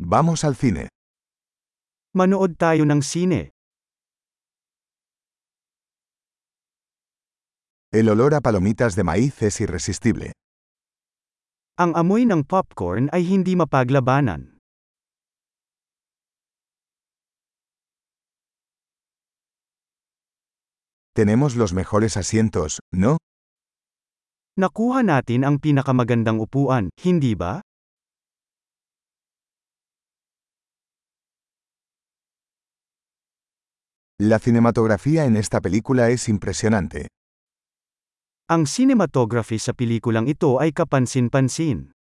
Vamos al cine. Manood tayo ng sine. El olor a palomitas de maíz es irresistible. Ang amoy ng popcorn ay hindi mapaglabanan. Tenemos los mejores asientos, ¿no? Nakuha natin ang pinakamagandang upuan, hindi ba? La cinematografía en esta película es impresionante. Ang cinematography sa pelikulang ito ay kapansin-pansin.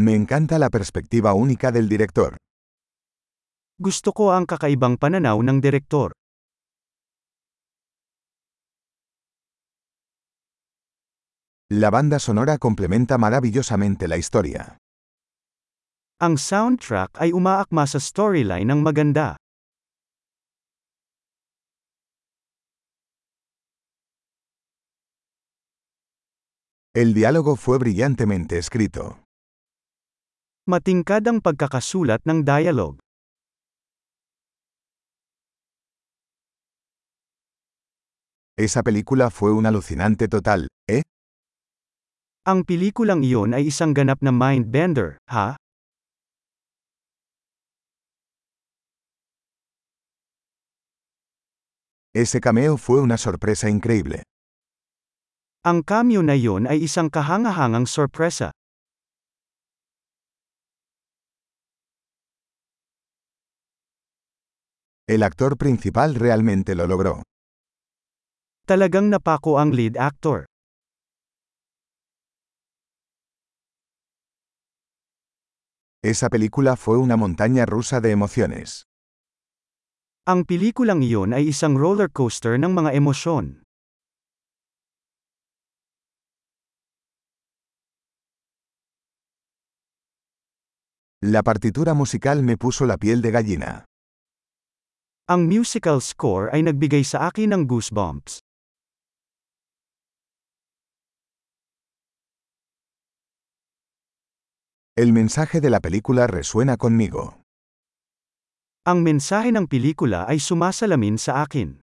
Me encanta la perspectiva única del director. Gusto ko ang kakaibang pananaw ng direktor. La banda sonora complementa maravillosamente la historia. Ang soundtrack ay umaakma sa storyline ng maganda. El diálogo fue brillantemente escrito. Matingkad ang pagkakasulat ng dialogue. Esa película fue un alucinante total, ¿eh? Ang pelikulang iyon ay isang ganap na mind-bender, ha? Ese cameo fue una sorpresa increíble. Ang cameo na iyon ay isang kahangahangang sorpresa. El actor principal realmente lo logró. Talagang napako ang lead actor. Esa película fue una montaña rusa de emociones. Ang pelikulang iyon ay isang roller coaster ng mga emosyon. La partitura musical me puso la piel de gallina. Ang musical score ay nagbigay sa akin ng goosebumps. El mensaje de la película resuena conmigo. Ang mensahe ng pelikula ay sumasalamin sa akin.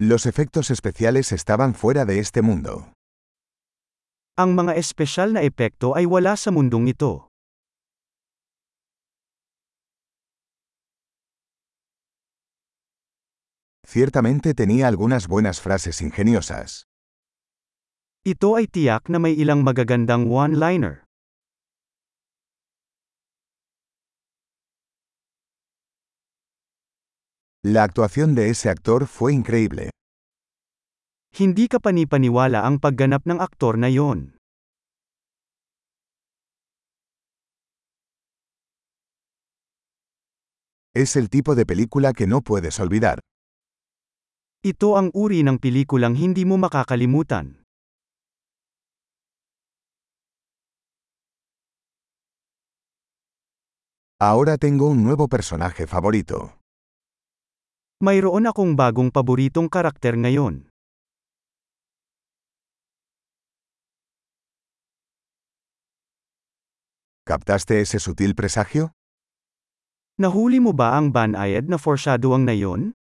Los efectos especiales estaban fuera de este mundo. Ang mga espesyal na epekto ay wala sa mundong ito. Ciertamente tenía algunas buenas frases ingeniosas. Ito ay tiyak na may ilang magagandang one-liner. La actuación de ese actor fue increíble. Hindi ka panipaniwala ang pagganap ng aktor na yon. Es el tipo de película que no puedes olvidar. Ito ang uri ng pelikulang hindi mo makakalimutan. Ahora tengo un nuevo personaje favorito. Mayroon akong bagong paboritong karakter ngayon. ¿Captaste ese sutil presagio? Nahuli mo ba ang banayad na foreshadowing na yon?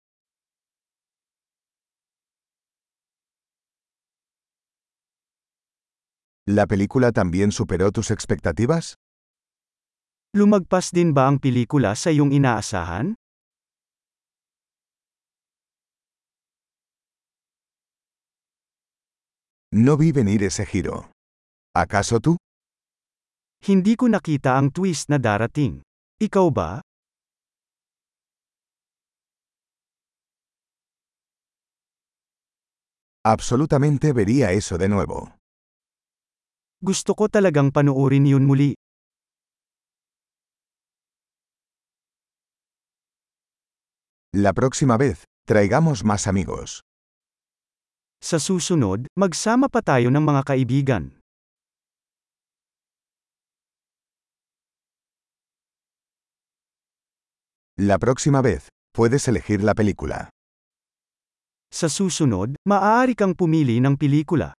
¿La película también superó tus expectativas? Lumagpas din ba ang pelikula sa iyong inaasahan? No vi venir ese giro. ¿Acaso tú? Hindi ko nakita ang twist na darating. Ikaw ba? Absolutamente vería eso de nuevo. Gusto ko talagang panoorin yun muli. La próxima vez, traigamos más amigos. Sa susunod, magsama pa tayo ng mga kaibigan. La próxima vez, Puedes elegir la película. Sa susunod, maaari kang pumili ng pelikula.